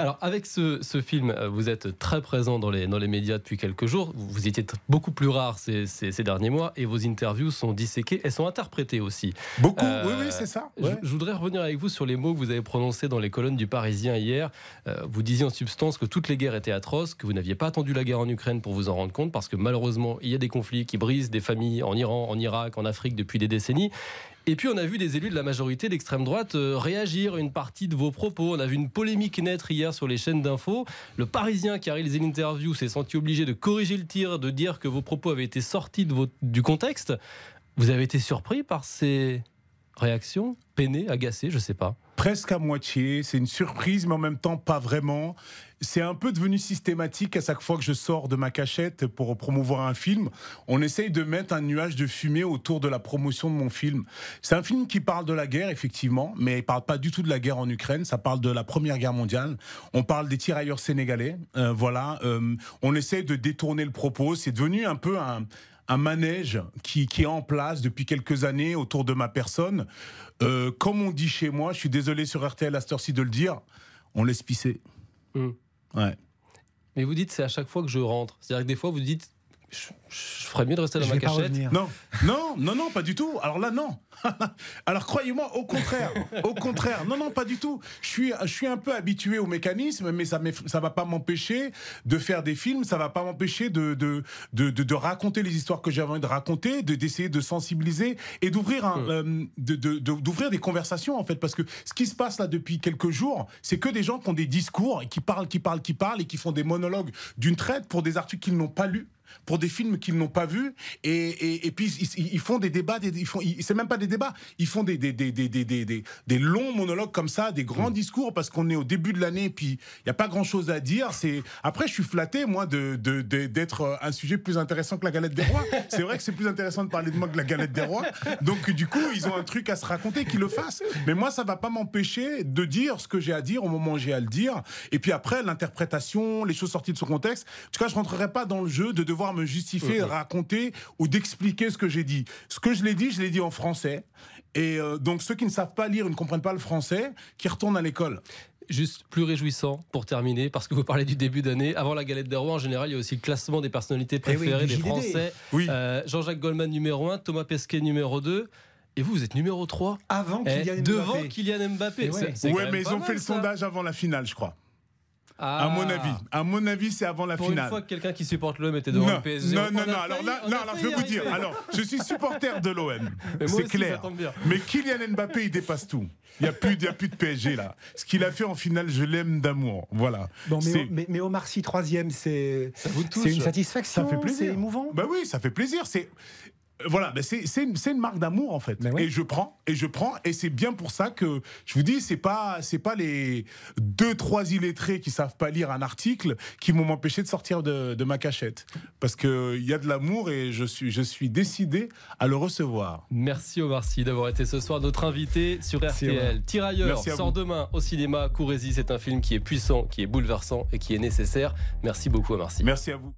Alors, avec ce, film, euh, vous êtes très présent dans les, dans les médias depuis quelques jours. Vous étiez beaucoup plus rare ces, ces, derniers mois et vos interviews sont disséquées. Elles sont interprétées aussi. Beaucoup, oui, oui, c'est ça. Je, voudrais revenir avec vous sur les mots que vous avez prononcés dans les colonnes du Parisien hier. vous disiez en substance que toutes les guerres étaient atroces, que vous n'aviez pas attendu la guerre en Ukraine pour vous en rendre compte, parce que malheureusement, il y a des conflits qui brisent des familles en Iran, en Irak, en Afrique depuis des décennies. Et puis on a vu des élus de la majorité d'extrême droite euh, réagir à une partie de vos propos. On a vu une polémique naître hier sur les chaînes d'infos. Le Parisien qui a réalisé l'interview s'est senti obligé de corriger le tir, de dire que vos propos avaient été sortis du contexte. Vous avez été surpris par ces réactions Peiné, agacé, je sais pas presque à moitié. C'est une surprise, mais en même temps pas vraiment. C'est un peu devenu systématique à chaque fois que je sors de ma cachette pour promouvoir un film. On essaye de mettre un nuage de fumée autour de la promotion de mon film. C'est un film qui parle de la guerre, effectivement, mais il parle pas du tout de la guerre en Ukraine. Ça parle de la Première Guerre mondiale. On parle des tirailleurs sénégalais. Euh, voilà. Euh, on essaye de détourner le propos. C'est devenu un peu un, un manège qui, qui, est en place depuis quelques années autour de ma personne. Euh, comme on dit chez moi, je suis désolé sur RTL à cette heure-ci de le dire, on laisse pisser. Hmm. Ouais. Mais vous dites c'est à chaque fois que je rentre. C'est-à-dire que des fois vous dites je, ferais mieux de rester dans ma cachette. Non, non, non, non, pas du tout. Alors là, non. Alors croyez-moi, au contraire, au contraire. Non, non, pas du tout. Je suis, je suis un peu habitué au mécanisme, mais ça, ça va pas m'empêcher de faire des films. Ça va pas m'empêcher de de, de, de, raconter les histoires que j'avais envie de raconter, de d'essayer de sensibiliser et d'ouvrir un, euh, de, d'ouvrir des conversations en fait, parce que ce qui se passe là depuis quelques jours, c'est que des gens qui ont des discours et qui parlent, qui parlent, qui parlent et qui font des monologues d'une traite pour des articles qu'ils n'ont pas lus pour des films qu'ils n'ont pas vus. Et, et, puis ils, font des débats des, ils font c'est même pas des débats. Ils font des des, des, des, des, des longs monologues comme ça des grands mm. discours parce qu'on est au début de l'année et puis il y a pas grand chose à dire. C'est après je suis flatté moi de d'être un sujet plus intéressant que la galette des rois. C'est vrai que c'est plus intéressant de parler de moi que la galette des rois. Donc du coup ils ont un truc à se raconter qu'ils le fassent mais moi ça va pas m'empêcher de dire ce que j'ai à dire au moment où j'ai à le dire. Et puis après l'interprétation les choses sorties de son contexte. En tout cas je rentrerai pas dans le jeu de devoir me justifier, raconter ou d'expliquer ce que j'ai dit. Ce que je l'ai dit, je l'ai dit en français. Et euh, donc ceux qui ne savent pas lire, ne comprennent pas le français, qui retournent à l'école juste plus réjouissant pour terminer, parce que vous parlez du début d'année. Avant la galette des rois, en général, il y a aussi le classement des personnalités eh préférées des Français. Oui. Euh, Jean-Jacques Goldman numéro 1, Thomas Pesquet numéro 2. Et vous, vous êtes numéro 3 Avant eh, Kylian Mbappé. Devant Kylian Mbappé. Oui, mais ils ont fait le sondage avant la finale, je crois. À mon ah. avis. À mon avis, c'est avant la Pour finale. Une fois que quelqu'un qui supporte l'OM était devant le PSG. Non, non, non. Alors là, non, alors je vais vous dire. Alors, je suis supporter de l'OM. C'est clair. Mais Kylian Mbappé, il dépasse tout. Il n'y a, plus, a plus de PSG là. Ce qu'il a fait en finale, je l'aime d'amour. Voilà. Bon, mais, mais, mais, Omar Sy, troisième, c'est une satisfaction. Ça fait plaisir. C'est émouvant. Bah oui, ça fait plaisir. C'est voilà, c'est une, une, marque d'amour en fait. Et je prends, et je prends, et c'est bien pour ça que je vous dis, c'est pas c'est pas les deux trois illettrés qui savent pas lire un article qui m'ont empêché de sortir de, de, ma cachette, parce que il y a de l'amour et je suis je suis décidé à le recevoir. Merci Omar Sy d'avoir été ce soir notre invité sur RTL. Tirailleurs sort demain au cinéma. Courez-y, c'est un film qui est puissant, qui est bouleversant et qui est nécessaire. Merci beaucoup Omar Sy. Merci à vous.